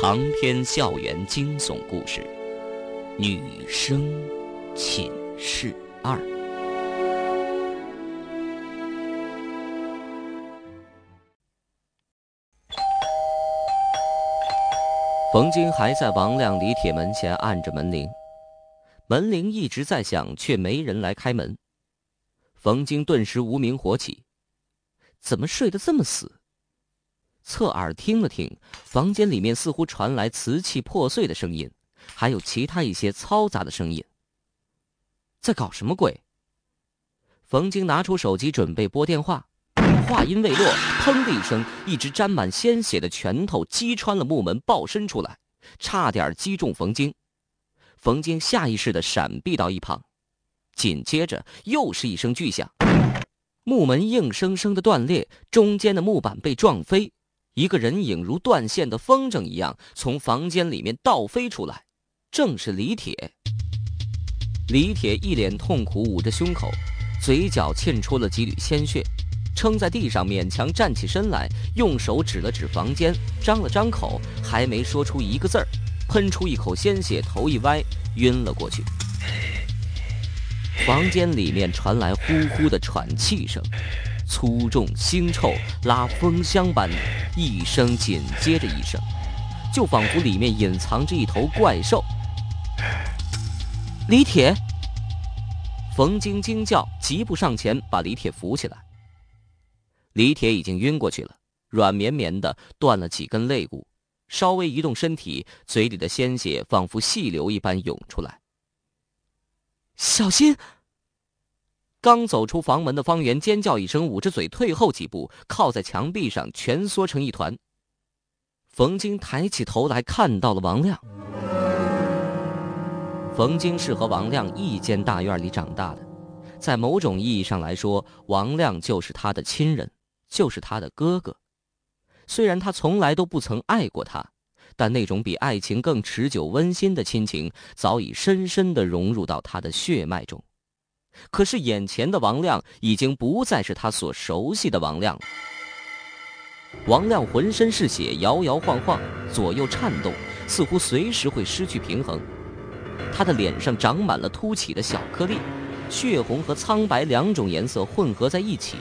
长篇校园惊悚故事，《女生寝室二》。冯晶还在王亮、李铁门前按着门铃，门铃一直在响，却没人来开门。冯晶顿时无名火起，怎么睡得这么死？侧耳听了听，房间里面似乎传来瓷器破碎的声音，还有其他一些嘈杂的声音。在搞什么鬼？冯晶拿出手机准备拨电话，话音未落，砰的一声，一只沾满鲜血的拳头击穿了木门，爆伸出来，差点击中冯晶。冯晶下意识的闪避到一旁，紧接着又是一声巨响，木门硬生生的断裂，中间的木板被撞飞。一个人影如断线的风筝一样从房间里面倒飞出来，正是李铁。李铁一脸痛苦，捂着胸口，嘴角沁出了几缕鲜血，撑在地上勉强站起身来，用手指了指房间，张了张口，还没说出一个字儿，喷出一口鲜血，头一歪，晕了过去。房间里面传来呼呼的喘气声。粗重腥臭，拉风箱般的，一声紧接着一声，就仿佛里面隐藏着一头怪兽。李铁，冯晶惊叫，急步上前把李铁扶起来。李铁已经晕过去了，软绵绵的，断了几根肋骨，稍微移动身体，嘴里的鲜血仿佛细流一般涌出来。小心！刚走出房门的方圆尖叫一声，捂着嘴退后几步，靠在墙壁上蜷缩成一团。冯晶抬起头来看到了王亮。冯晶是和王亮一间大院里长大的，在某种意义上来说，王亮就是他的亲人，就是他的哥哥。虽然他从来都不曾爱过他，但那种比爱情更持久、温馨的亲情，早已深深的融入到他的血脉中。可是眼前的王亮已经不再是他所熟悉的王亮了。王亮浑身是血，摇摇晃晃，左右颤动，似乎随时会失去平衡。他的脸上长满了凸起的小颗粒，血红和苍白两种颜色混合在一起。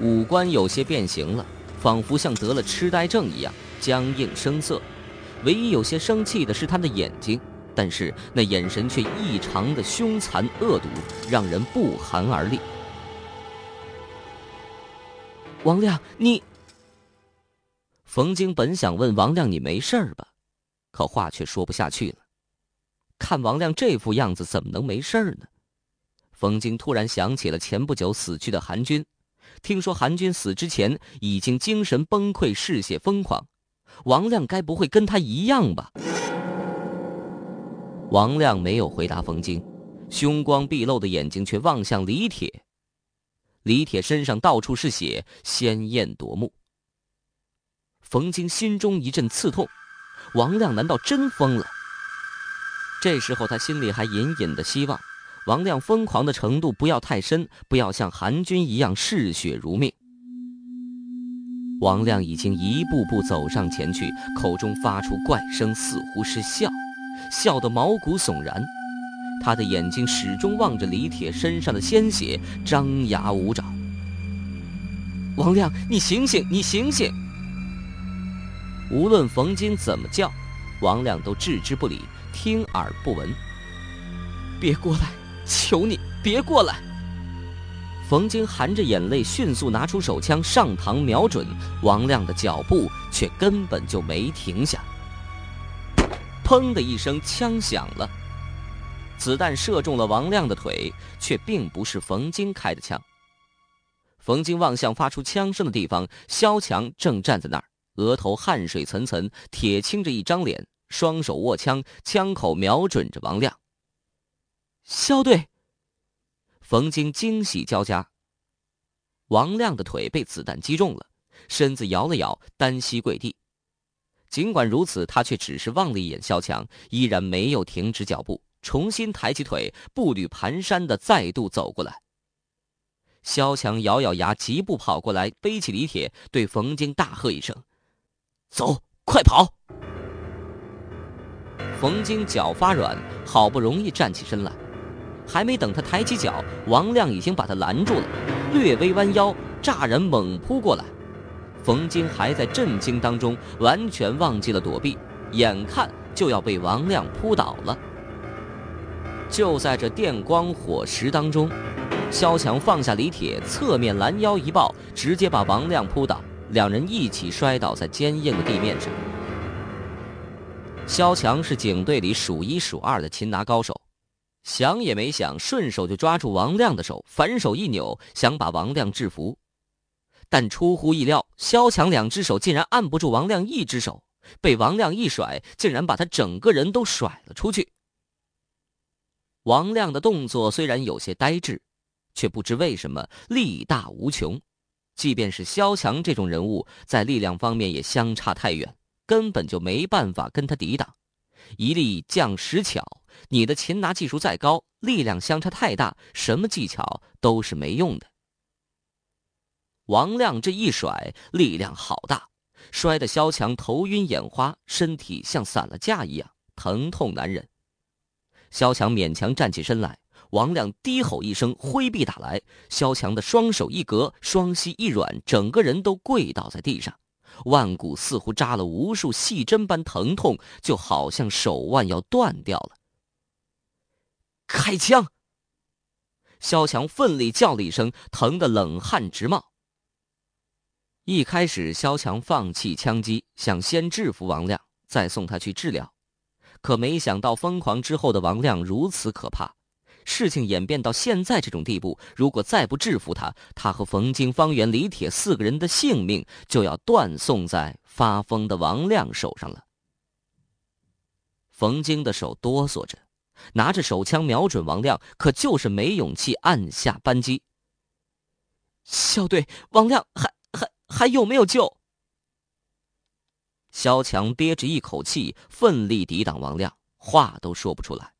五官有些变形了，仿佛像得了痴呆症一样僵硬生涩。唯一有些生气的是他的眼睛。但是那眼神却异常的凶残恶毒，让人不寒而栗。王亮，你……冯京本想问王亮：“你没事吧？”可话却说不下去了。看王亮这副样子，怎么能没事呢？冯京突然想起了前不久死去的韩军，听说韩军死之前已经精神崩溃、嗜血疯狂，王亮该不会跟他一样吧？王亮没有回答冯京，凶光毕露的眼睛却望向李铁。李铁身上到处是血，鲜艳夺目。冯京心中一阵刺痛，王亮难道真疯了？这时候他心里还隐隐的希望，王亮疯狂的程度不要太深，不要像韩军一样嗜血如命。王亮已经一步步走上前去，口中发出怪声，似乎是笑。笑得毛骨悚然，他的眼睛始终望着李铁身上的鲜血，张牙舞爪。王亮，你醒醒，你醒醒！无论冯京怎么叫，王亮都置之不理，听而不闻。别过来，求你别过来！冯京含着眼泪，迅速拿出手枪上膛，瞄准王亮的脚步，却根本就没停下。砰的一声，枪响了，子弹射中了王亮的腿，却并不是冯京开的枪。冯京望向发出枪声的地方，肖强正站在那儿，额头汗水涔涔，铁青着一张脸，双手握枪，枪口瞄准着王亮。肖队，冯京惊喜交加。王亮的腿被子弹击中了，身子摇了摇，单膝跪地。尽管如此，他却只是望了一眼萧强，依然没有停止脚步，重新抬起腿，步履蹒跚的再度走过来。萧强咬咬牙，疾步跑过来，背起李铁，对冯京大喝一声：“走，快跑！”冯京脚发软，好不容易站起身来，还没等他抬起脚，王亮已经把他拦住了，略微弯腰，乍然猛扑过来。冯京还在震惊当中，完全忘记了躲避，眼看就要被王亮扑倒了。就在这电光火石当中，萧强放下李铁，侧面拦腰一抱，直接把王亮扑倒，两人一起摔倒在坚硬的地面上。萧强是警队里数一数二的擒拿高手，想也没想，顺手就抓住王亮的手，反手一扭，想把王亮制服。但出乎意料，萧强两只手竟然按不住王亮一只手，被王亮一甩，竟然把他整个人都甩了出去。王亮的动作虽然有些呆滞，却不知为什么力大无穷，即便是萧强这种人物，在力量方面也相差太远。根本就没办法跟他抵挡，一力降十巧。你的擒拿技术再高，力量相差太大，什么技巧都是没用的。王亮这一甩，力量好大，摔得萧强头晕眼花，身体像散了架一样，疼痛难忍。萧强勉强站起身来，王亮低吼一声，挥臂打来，萧强的双手一格，双膝一软，整个人都跪倒在地上。腕骨似乎扎了无数细针般疼痛，就好像手腕要断掉了。开枪！萧强奋力叫了一声，疼得冷汗直冒。一开始，萧强放弃枪击，想先制服王亮，再送他去治疗。可没想到，疯狂之后的王亮如此可怕。事情演变到现在这种地步，如果再不制服他，他和冯京、方圆、李铁四个人的性命就要断送在发疯的王亮手上了。冯京的手哆嗦着，拿着手枪瞄准王亮，可就是没勇气按下扳机。校队，王亮还还有没有救？萧强憋着一口气，奋力抵挡王亮，话都说不出来。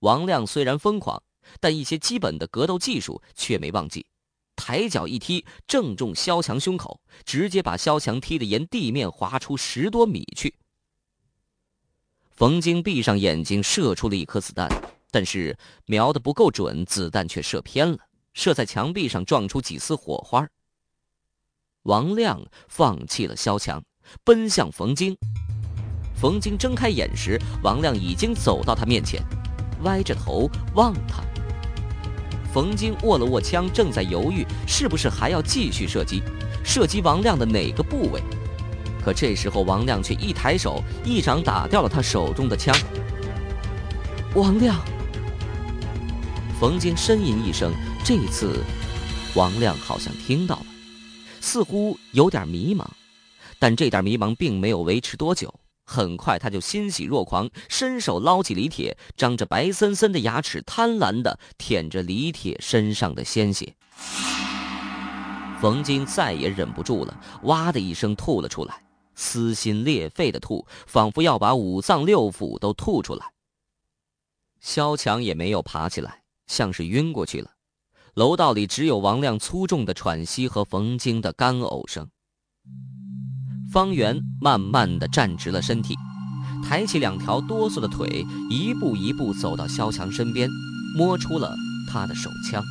王亮虽然疯狂，但一些基本的格斗技术却没忘记。抬脚一踢，正中萧强胸口，直接把萧强踢得沿地面滑出十多米去。冯京闭上眼睛，射出了一颗子弹，但是瞄得不够准，子弹却射偏了，射在墙壁上，撞出几丝火花。王亮放弃了萧强，奔向冯京。冯京睁开眼时，王亮已经走到他面前。歪着头望他，冯京握了握枪，正在犹豫是不是还要继续射击，射击王亮的哪个部位。可这时候，王亮却一抬手，一掌打掉了他手中的枪。王亮，冯京呻吟一声，这次，王亮好像听到了，似乎有点迷茫，但这点迷茫并没有维持多久。很快，他就欣喜若狂，伸手捞起李铁，张着白森森的牙齿，贪婪地舔着李铁身上的鲜血。冯京再也忍不住了，哇的一声吐了出来，撕心裂肺的吐，仿佛要把五脏六腑都吐出来。萧强也没有爬起来，像是晕过去了。楼道里只有王亮粗重的喘息和冯京的干呕声。方圆慢慢的站直了身体，抬起两条哆嗦的腿，一步一步走到萧强身边，摸出了他的手枪。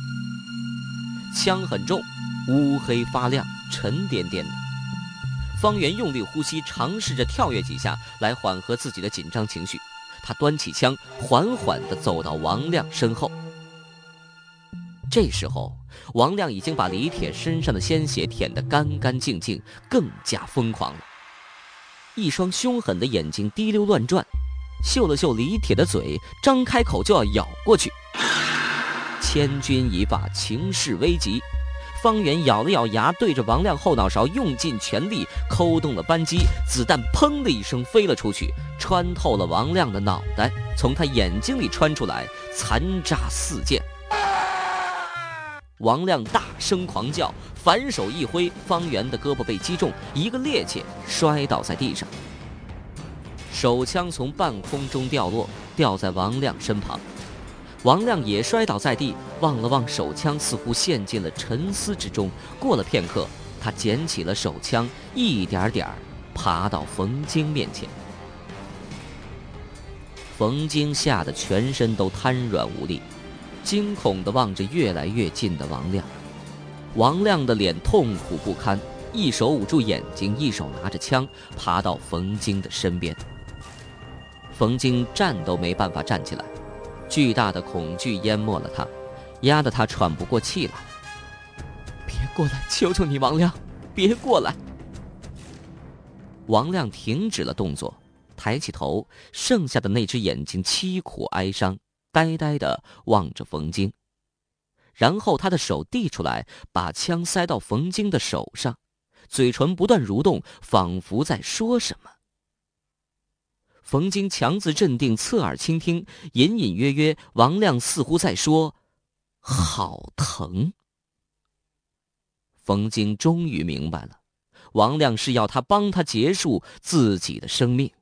枪很重，乌黑发亮，沉甸甸的。方圆用力呼吸，尝试着跳跃几下来缓和自己的紧张情绪。他端起枪，缓缓地走到王亮身后。这时候，王亮已经把李铁身上的鲜血舔得干干净净，更加疯狂了。一双凶狠的眼睛滴溜乱转，嗅了嗅李铁的嘴，张开口就要咬过去。千钧一发，情势危急，方圆咬了咬牙，对着王亮后脑勺用尽全力扣动了扳机，子弹砰的一声飞了出去，穿透了王亮的脑袋，从他眼睛里穿出来，残渣四溅。王亮大声狂叫，反手一挥，方圆的胳膊被击中，一个趔趄，摔倒在地上。手枪从半空中掉落，掉在王亮身旁。王亮也摔倒在地，望了望手枪，似乎陷进了沉思之中。过了片刻，他捡起了手枪，一点点爬到冯京面前。冯京吓得全身都瘫软无力，惊恐地望着越来越近的王亮。王亮的脸痛苦不堪，一手捂住眼睛，一手拿着枪，爬到冯京的身边。冯京站都没办法站起来，巨大的恐惧淹没了他，压得他喘不过气来。别过来，求求你，王亮，别过来！王亮停止了动作。抬起头，剩下的那只眼睛凄苦哀伤，呆呆的望着冯京。然后他的手递出来，把枪塞到冯京的手上，嘴唇不断蠕动，仿佛在说什么。冯京强自镇定，侧耳倾听，隐隐约约，王亮似乎在说：“好疼。”冯京终于明白了，王亮是要他帮他结束自己的生命。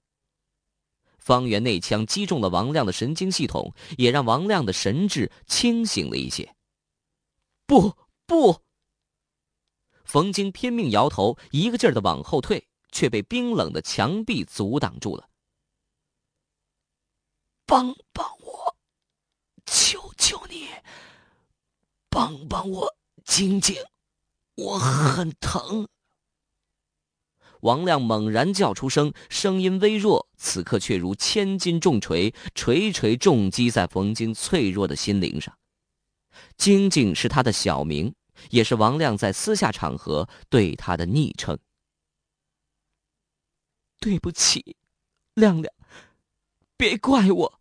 方圆那枪击中了王亮的神经系统，也让王亮的神智清醒了一些。不不！冯京拼命摇头，一个劲儿的往后退，却被冰冷的墙壁阻挡住了。帮帮我，求求你！帮帮我，晶晶，我很疼。王亮猛然叫出声，声音微弱，此刻却如千斤重锤，锤锤重击在冯京脆弱的心灵上。晶晶是他的小名，也是王亮在私下场合对他的昵称。对不起，亮亮，别怪我。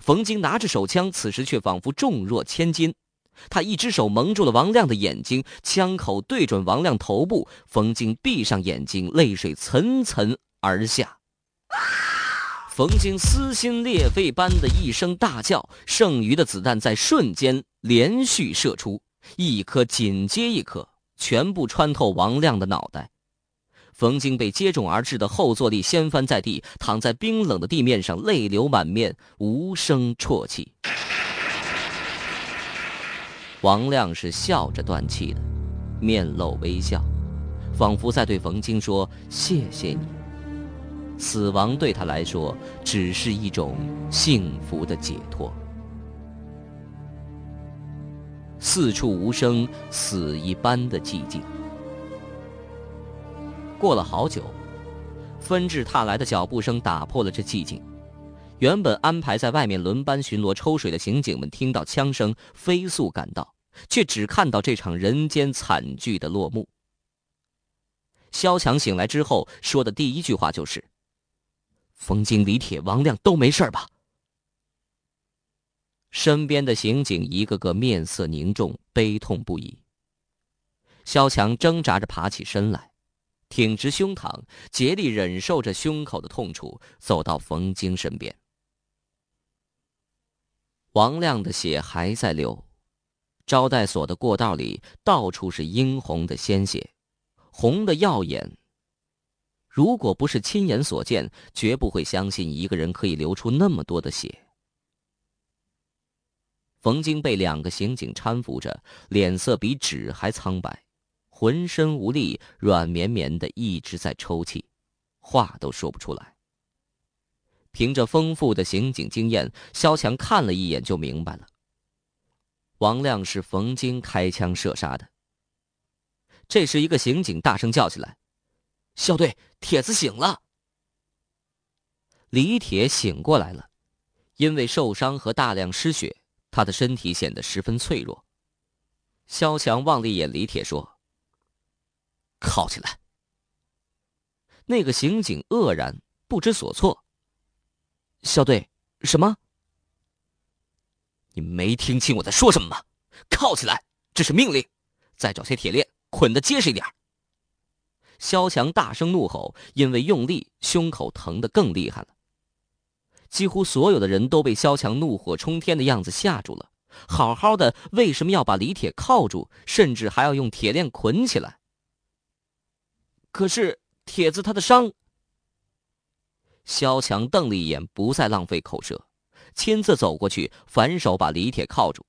冯京拿着手枪，此时却仿佛重若千斤。他一只手蒙住了王亮的眼睛，枪口对准王亮头部。冯晶闭上眼睛，泪水涔涔而下。冯晶撕心裂肺般的一声大叫，剩余的子弹在瞬间连续射出，一颗紧接一颗，全部穿透王亮的脑袋。冯晶被接踵而至的后坐力掀翻在地，躺在冰冷的地面上，泪流满面，无声啜泣。王亮是笑着断气的，面露微笑，仿佛在对冯京说：“谢谢你。”死亡对他来说只是一种幸福的解脱。四处无声，死一般的寂静。过了好久，纷至沓来的脚步声打破了这寂静。原本安排在外面轮班巡逻抽水的刑警们，听到枪声，飞速赶到，却只看到这场人间惨剧的落幕。肖强醒来之后说的第一句话就是：“冯京、李铁、王亮都没事吧？”身边的刑警一个个面色凝重，悲痛不已。肖强挣扎着爬起身来，挺直胸膛，竭力忍受着胸口的痛楚，走到冯晶身边。王亮的血还在流，招待所的过道里到处是殷红的鲜血，红的耀眼。如果不是亲眼所见，绝不会相信一个人可以流出那么多的血。冯京被两个刑警搀扶着，脸色比纸还苍白，浑身无力，软绵绵的，一直在抽泣，话都说不出来。凭着丰富的刑警经验，肖强看了一眼就明白了。王亮是冯京开枪射杀的。这时，一个刑警大声叫起来：“肖队，铁子醒了！”李铁醒过来了，因为受伤和大量失血，他的身体显得十分脆弱。肖强望了一眼李铁，说：“铐起来。”那个刑警愕然不知所措。校队，什么？你没听清我在说什么吗？铐起来，这是命令。再找些铁链，捆得结实一点。肖强大声怒吼，因为用力，胸口疼得更厉害了。几乎所有的人都被肖强怒火冲天的样子吓住了。好好的，为什么要把李铁铐住，甚至还要用铁链捆起来？可是铁子他的伤。肖强瞪了一眼，不再浪费口舌，亲自走过去，反手把李铁铐住，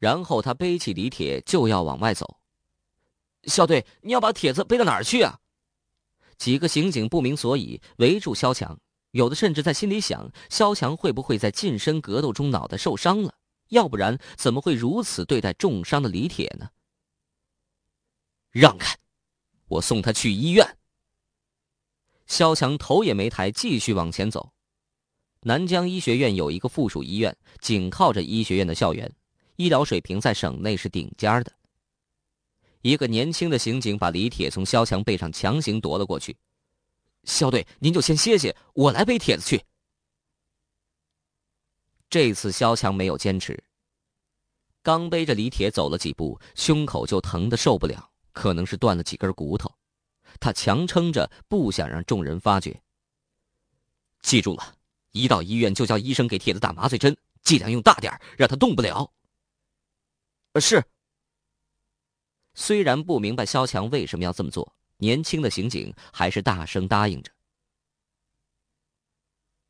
然后他背起李铁就要往外走。肖队，你要把铁子背到哪儿去啊？几个刑警不明所以，围住肖强，有的甚至在心里想：萧强会不会在近身格斗中脑袋受伤了？要不然怎么会如此对待重伤的李铁呢？让开，我送他去医院。萧强头也没抬，继续往前走。南疆医学院有一个附属医院，紧靠着医学院的校园，医疗水平在省内是顶尖的。一个年轻的刑警把李铁从萧强背上强行夺了过去。肖队，您就先歇歇，我来背帖子去。这次萧强没有坚持，刚背着李铁走了几步，胸口就疼得受不了，可能是断了几根骨头。他强撑着，不想让众人发觉。记住了，一到医院就叫医生给铁子打麻醉针，剂量用大点让他动不了。是。虽然不明白肖强为什么要这么做，年轻的刑警还是大声答应着。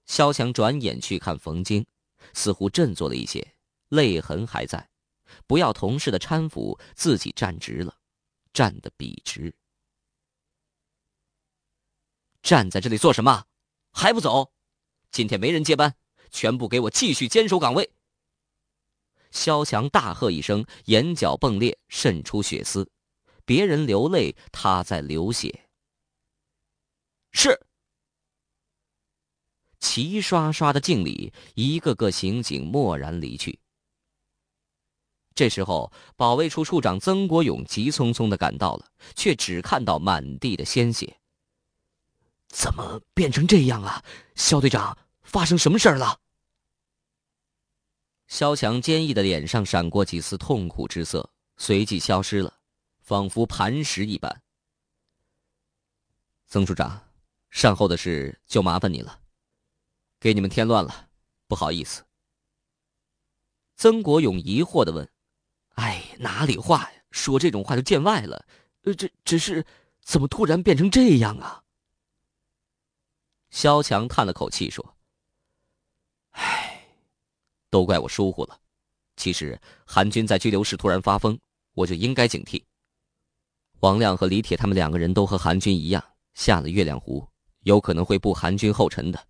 肖强转眼去看冯京，似乎振作了一些，泪痕还在。不要同事的搀扶，自己站直了，站得笔直。站在这里做什么？还不走？今天没人接班，全部给我继续坚守岗位。萧强大喝一声，眼角迸裂，渗出血丝。别人流泪，他在流血。是。齐刷刷的敬礼，一个个刑警默然离去。这时候，保卫处处长曾国勇急匆匆的赶到了，却只看到满地的鲜血。怎么变成这样啊？肖队长，发生什么事儿了？肖强坚毅的脸上闪过几丝痛苦之色，随即消失了，仿佛磐石一般。曾处长，善后的事就麻烦你了，给你们添乱了，不好意思。曾国勇疑惑的问：“哎，哪里话呀？说这种话就见外了。呃，这只是怎么突然变成这样啊？”萧强叹了口气说。唉都怪我疏忽了。其实韩军在拘留室突然发疯，我就应该警惕。王亮和李铁他们两个人都和韩军一样下了月亮湖，有可能会步韩军后尘的。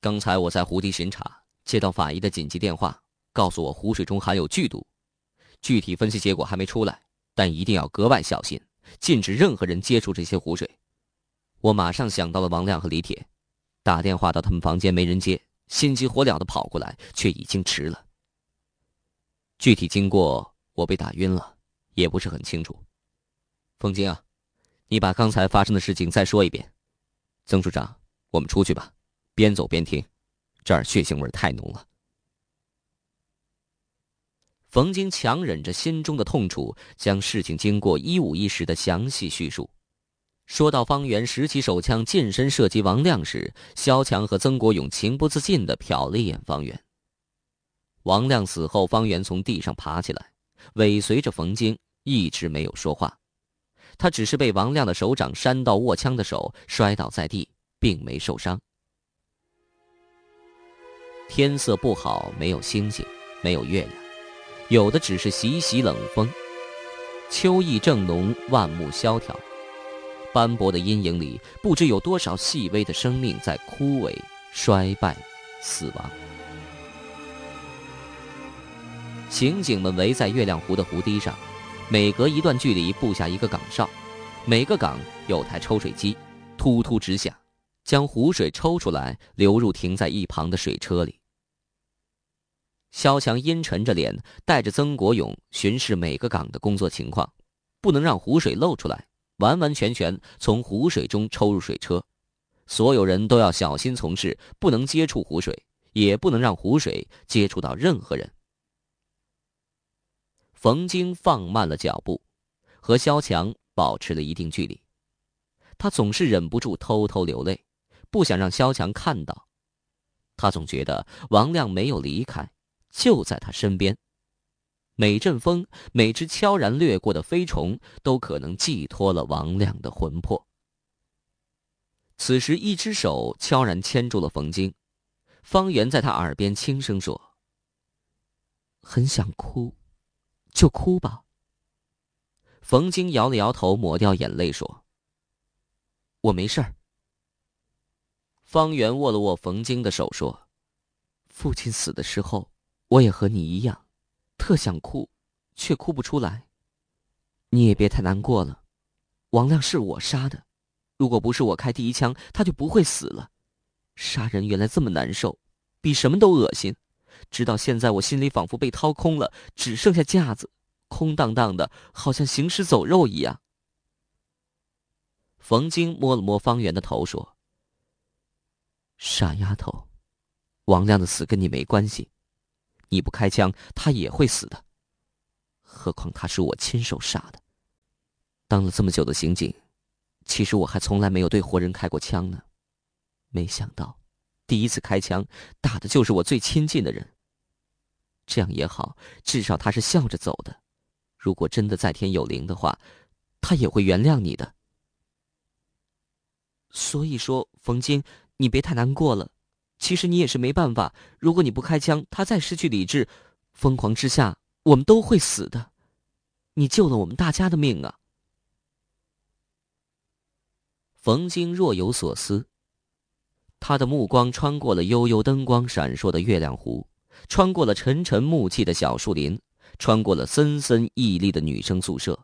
刚才我在湖底巡查，接到法医的紧急电话，告诉我湖水中含有剧毒，具体分析结果还没出来，但一定要格外小心，禁止任何人接触这些湖水。我马上想到了王亮和李铁，打电话到他们房间，没人接。心急火燎的跑过来，却已经迟了。具体经过我被打晕了，也不是很清楚。冯京啊，你把刚才发生的事情再说一遍。曾处长，我们出去吧，边走边听，这儿血腥味太浓了。冯京强忍着心中的痛楚，将事情经过一五一十的详细叙述。说到方圆拾起手枪近身射击王亮时，萧强和曾国勇情不自禁地瞟了一眼方圆。王亮死后，方圆从地上爬起来，尾随着冯京，一直没有说话。他只是被王亮的手掌扇到握枪的手摔倒在地，并没受伤。天色不好，没有星星，没有月亮，有的只是习习冷风。秋意正浓，万木萧条。斑驳的阴影里，不知有多少细微的生命在枯萎、衰败、死亡。刑警们围在月亮湖的湖堤上，每隔一段距离布下一个岗哨，每个岗有台抽水机，突突直响，将湖水抽出来，流入停在一旁的水车里。萧强阴沉着脸，带着曾国勇巡视每个岗的工作情况，不能让湖水漏出来。完完全全从湖水中抽入水车，所有人都要小心从事，不能接触湖水，也不能让湖水接触到任何人。冯京放慢了脚步，和萧强保持了一定距离。他总是忍不住偷偷流泪，不想让萧强看到。他总觉得王亮没有离开，就在他身边。每阵风，每只悄然掠过的飞虫，都可能寄托了王亮的魂魄。此时，一只手悄然牵住了冯京，方圆在他耳边轻声说：“很想哭，就哭吧。”冯京摇了摇头，抹掉眼泪说：“我没事儿。”方圆握了握冯京的手，说：“父亲死的时候，我也和你一样，特想哭，却哭不出来。你也别太难过了，王亮是我杀的，如果不是我开第一枪，他就不会死了。杀人原来这么难受，比什么都恶心。直到现在，我心里仿佛被掏空了，只剩下架子，空荡荡的，好像行尸走肉一样。”冯京摸了摸方圆的头，说。傻丫头，王亮的死跟你没关系，你不开枪，他也会死的。何况他是我亲手杀的。当了这么久的刑警，其实我还从来没有对活人开过枪呢。没想到，第一次开枪打的就是我最亲近的人。这样也好，至少他是笑着走的。如果真的在天有灵的话，他也会原谅你的。所以说，冯晶。你别太难过了，其实你也是没办法。如果你不开枪，他再失去理智，疯狂之下，我们都会死的。你救了我们大家的命啊！冯京若有所思，他的目光穿过了悠悠灯光闪烁的月亮湖，穿过了沉沉暮气的小树林，穿过了森森屹立的女生宿舍，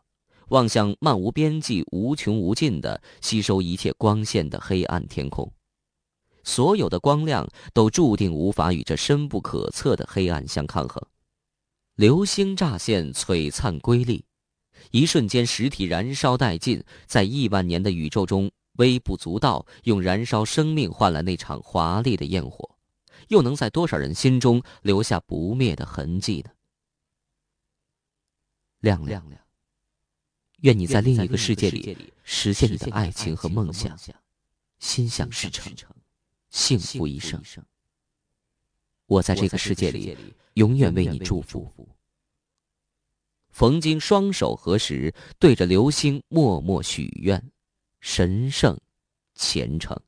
望向漫无边际、无穷无尽的吸收一切光线的黑暗天空。所有的光亮都注定无法与这深不可测的黑暗相抗衡。流星乍现，璀璨瑰丽，一瞬间实体燃烧殆尽，在亿万年的宇宙中微不足道，用燃烧生命换来那场华丽的焰火，又能在多少人心中留下不灭的痕迹呢？亮亮，愿你在另一个世界里实现你的爱情和梦想，心想事成。幸福一生，我在这个世界里永远为你祝福。冯京双手合十，对着流星默默许愿，神圣虔诚。